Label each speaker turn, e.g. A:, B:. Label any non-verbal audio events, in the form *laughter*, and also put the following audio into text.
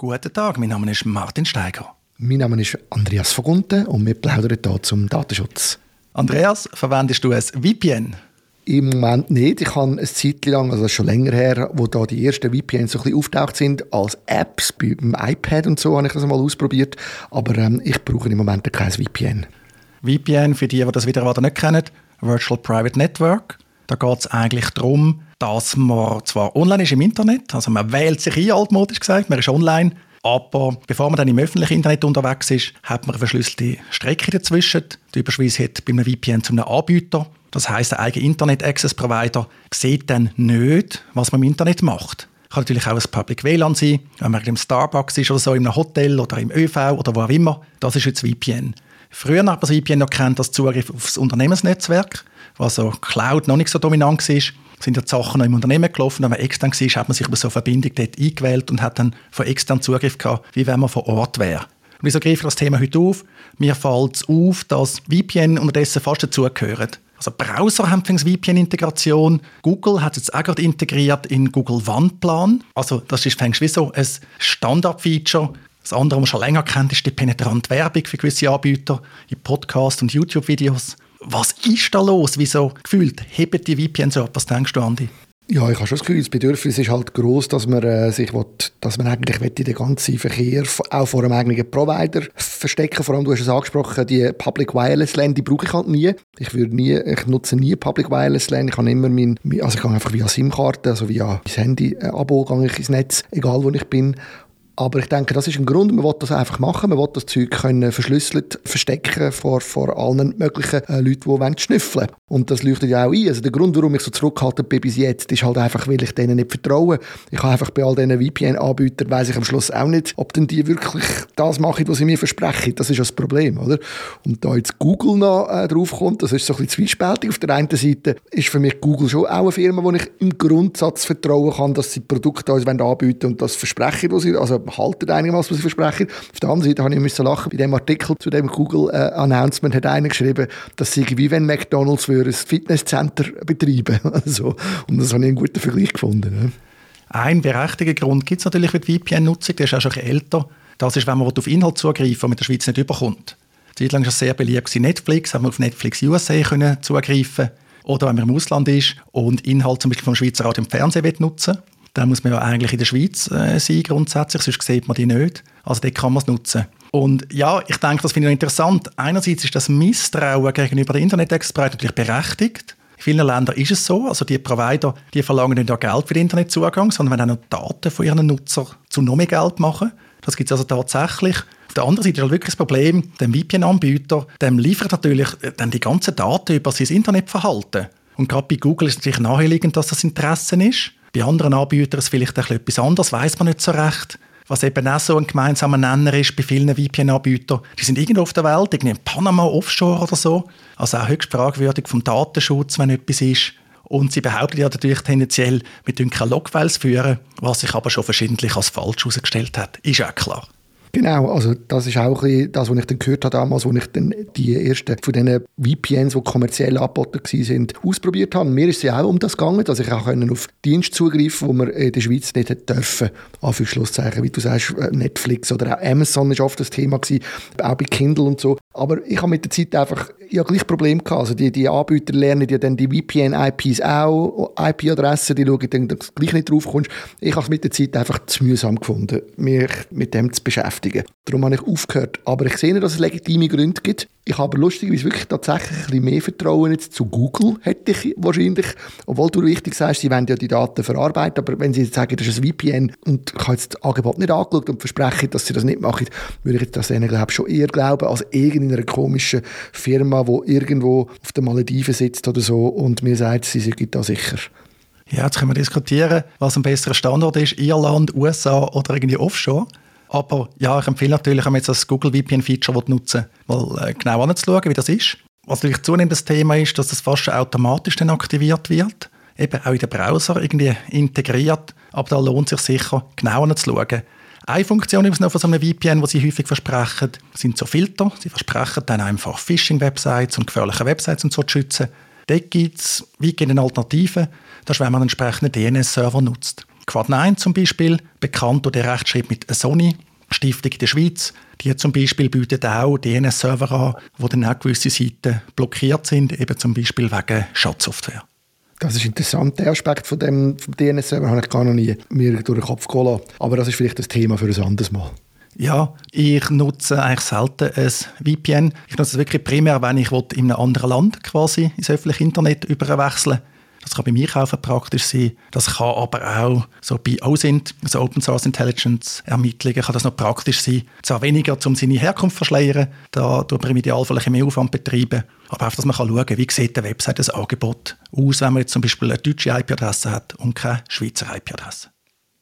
A: Guten Tag, mein Name ist Martin Steiger.
B: Mein Name ist Andreas Vogunten und wir plaudern hier zum Datenschutz.
A: Andreas, verwendest du ein VPN?
B: Im Moment nicht. Ich habe eine Zeit lang, also schon länger her, wo da die ersten VPNs so ein bisschen auftaucht sind, als Apps beim iPad und so, habe ich das mal ausprobiert. Aber ähm, ich brauche im Moment kein VPN.
A: VPN, für die, die das wieder nicht kennen, Virtual Private Network. Da geht es eigentlich darum, dass man zwar online ist im Internet, also man wählt sich ein, altmodisch gesagt, man ist online, aber bevor man dann im öffentlichen Internet unterwegs ist, hat man eine verschlüsselte Strecke dazwischen. Die Überschweiß hat bei einem VPN zu einem Anbieter. Das heißt, der eigene Internet Access Provider sieht dann nicht, was man im Internet macht. Kann natürlich auch ein Public WLAN sein, wenn man im Starbucks ist oder so, in einem Hotel oder im ÖV oder wo auch immer. Das ist jetzt VPN. Früher das VPN noch kennt als Zugriff auf das Unternehmensnetzwerk, was also Cloud noch nicht so dominant war sind ja die Sachen noch im Unternehmen gelaufen. Wenn man extern war, hat man sich über so eine Verbindung dort eingewählt und hat dann von extern Zugriff gehabt, wie wenn man vor Ort wäre. Und wieso greife ich das Thema heute auf? Mir fällt es auf, dass VPN unterdessen fast dazugehören. Also Browser haben VPN-Integration. Google hat es jetzt auch gerade integriert in Google Wandplan. Also das ist fängst wie so ein Standard-Feature. Das andere, was man schon länger kennt, ist die penetrante Werbung für gewisse Anbieter in Podcasts und YouTube-Videos. Was ist da los? Wieso gefühlt heben die VPNs ab? Was denkst du, Andi?
B: Ja, ich habe schon das Gefühl, das Bedürfnis ist halt groß, dass man äh, sich will, dass man eigentlich will, den ganzen Verkehr auch vor einem eigenen Provider verstecken. Vor allem, du hast es angesprochen, die Public Wireless LAN, die brauche ich halt nie. Ich würde nie, ich nutze nie Public Wireless LAN. Ich habe immer mein, also ich gehe einfach via SIM-Karte, also via mein Handy-Abo, gehe ich ins Netz, egal wo ich bin. Aber ich denke, das ist ein Grund, man will das einfach machen. Man will das Zeug können verschlüsselt verstecken vor, vor allen möglichen äh, Leuten, die wollen schnüffeln Und das leuchtet ja auch ein. Also der Grund, warum ich so zurückgehalten bin bis jetzt, ist halt einfach, weil ich denen nicht vertraue. Ich habe einfach bei all diesen VPN-Anbietern, weiß ich am Schluss auch nicht, ob denn die wirklich das machen, was sie mir versprechen. Das ist das Problem, oder? Und da jetzt Google noch äh, draufkommt, das ist so ein bisschen zwiespältig. Auf der einen Seite ist für mich Google schon auch eine Firma, wo ich im Grundsatz vertrauen kann, dass sie Produkte uns anbieten und das versprechen, was sie, also halten einigermaßen, was sie versprechen. Auf der anderen Seite habe ich müssen lachen, bei dem Artikel zu dem Google-Announcement hat einer geschrieben, dass sie wie wenn McDonalds ein Fitnesscenter betreiben *laughs* also, Und das habe ich einen guten Vergleich gefunden.
A: Ein berechtigter Grund gibt es natürlich für die VPN-Nutzung, der ist auch schon älter. Das ist, wenn man auf Inhalt zugreifen will, man in der Schweiz nicht überkommt. Zeitlang war es sehr beliebt Netflix, haben wir auf Netflix USA können zugreifen Oder wenn man im Ausland ist und Inhalt zum Beispiel vom Schweizer Radio im Fernsehen nutzen will, dann muss man ja eigentlich in der Schweiz äh, sein grundsätzlich, sonst sieht man die nicht. Also dort kann man es nutzen. Und ja, ich denke, das finde ich interessant. Einerseits ist das Misstrauen gegenüber den Internet-Experten natürlich berechtigt. In vielen Ländern ist es so. Also die Provider, die verlangen nicht nur Geld für den Internetzugang, sondern wenn auch noch Daten von ihren Nutzern zu noch mehr Geld machen. Das gibt es also tatsächlich. Auf der anderen Seite ist halt wirklich das Problem, der VPN-Anbieter, dem liefert natürlich äh, dann die ganzen Daten über sein Internetverhalten. Und gerade bei Google ist es natürlich naheliegend, dass das Interesse ist. Bei anderen Anbietern ist es vielleicht etwas anderes, weiß man nicht so recht. Was eben auch so ein gemeinsamer Nenner ist bei vielen VPN-Anbietern, die sind irgendwo auf der Welt, irgendwie in Panama, Offshore oder so. Also auch höchst fragwürdig vom Datenschutz, wenn etwas ist. Und sie behaupten ja natürlich tendenziell, wir können Logfiles führen, was sich aber schon verschiedentlich als falsch herausgestellt hat. Ist auch klar.
B: Genau, also das ist auch das, was ich dann gehört habe damals, als ich dann die ersten von diesen VPNs, die kommerziell angeboten waren, ausprobiert habe. Mir ist es ja auch um das gegangen, dass ich auch auf Dienst zugreifen wo man in der Schweiz nicht hätte dürfen. Anführungsschlusszeichen, wie du sagst, äh, Netflix oder auch Amazon war oft das Thema gewesen, auch bei Kindle und so. Aber ich habe mit der Zeit einfach ja, gleich Problem gehabt. Also die, die Anbieter lernen ja dann die VPN-IPs auch, IP-Adressen, die schauen dann, dass du gleich nicht drauf kommst. Ich habe es mit der Zeit einfach zu mühsam gefunden, mich mit dem zu beschäftigen. Darum habe ich aufgehört. Aber ich sehe, dass es legitime Gründe gibt. Ich habe lustigerweise wirklich tatsächlich ein bisschen mehr Vertrauen jetzt zu Google, hätte ich wahrscheinlich. Obwohl du richtig sagst, sie wollen ja die Daten verarbeiten, aber wenn sie jetzt sagen, das ist ein VPN und ich habe jetzt das Angebot nicht angeschaut und verspreche, dass sie das nicht machen, würde ich das ihnen, glaube ich, schon eher glauben, als irgendeiner komischen Firma, die irgendwo auf den Malediven sitzt oder so und mir sagt, sie sind da sicher.
A: Ja, jetzt können wir diskutieren, was ein besserer Standort ist, Irland, USA oder irgendwie Offshore. Aber ja, ich empfehle natürlich, wenn man jetzt das Google VPN-Feature nutzen mal äh, genau anzuschauen, wie das ist. Was natürlich zunehmend das Thema ist, dass das fast automatisch dann aktiviert wird. Eben auch in den Browser irgendwie integriert. Aber da lohnt es sich sicher, genau anzuschauen. Eine Funktion übrigens noch von so einem VPN, die sie häufig versprechen, sind so Filter. Sie versprechen dann einfach Phishing-Websites und gefährliche Websites und so zu schützen. Dort gibt es weitgehende Alternativen. Das ist, wenn man einen entsprechenden DNS-Server nutzt. Quad9 zum Beispiel, bekannt durch den Rechtsschritt mit Sony, Stiftung in der Schweiz, die zum Beispiel bietet auch DNS-Server an, wo dann auch gewisse Seiten blockiert sind, eben zum Beispiel wegen Schadsoftware.
B: Das ist interessant, der Aspekt von dem vom DNS-Server habe ich gar noch nie mir durch den Kopf gehen Aber das ist vielleicht das Thema für ein anderes Mal.
A: Ja, ich nutze eigentlich selten ein VPN. Ich nutze es wirklich primär, wenn ich in einem anderen Land quasi ins öffentliche Internet überwechseln das kann beim Einkaufen praktisch sein. Das kann aber auch so bei OSINT, also Open Source Intelligence Ermittlungen, kann das noch praktisch sein. Zwar weniger, um seine Herkunft zu verschleiern, da tut man im Idealfall ein mehr Aufwand betreiben, aber auch, dass man schauen kann, wie sieht der Website das Angebot aus, wenn man jetzt zum Beispiel eine deutsche IP-Adresse hat und keine Schweizer IP-Adresse.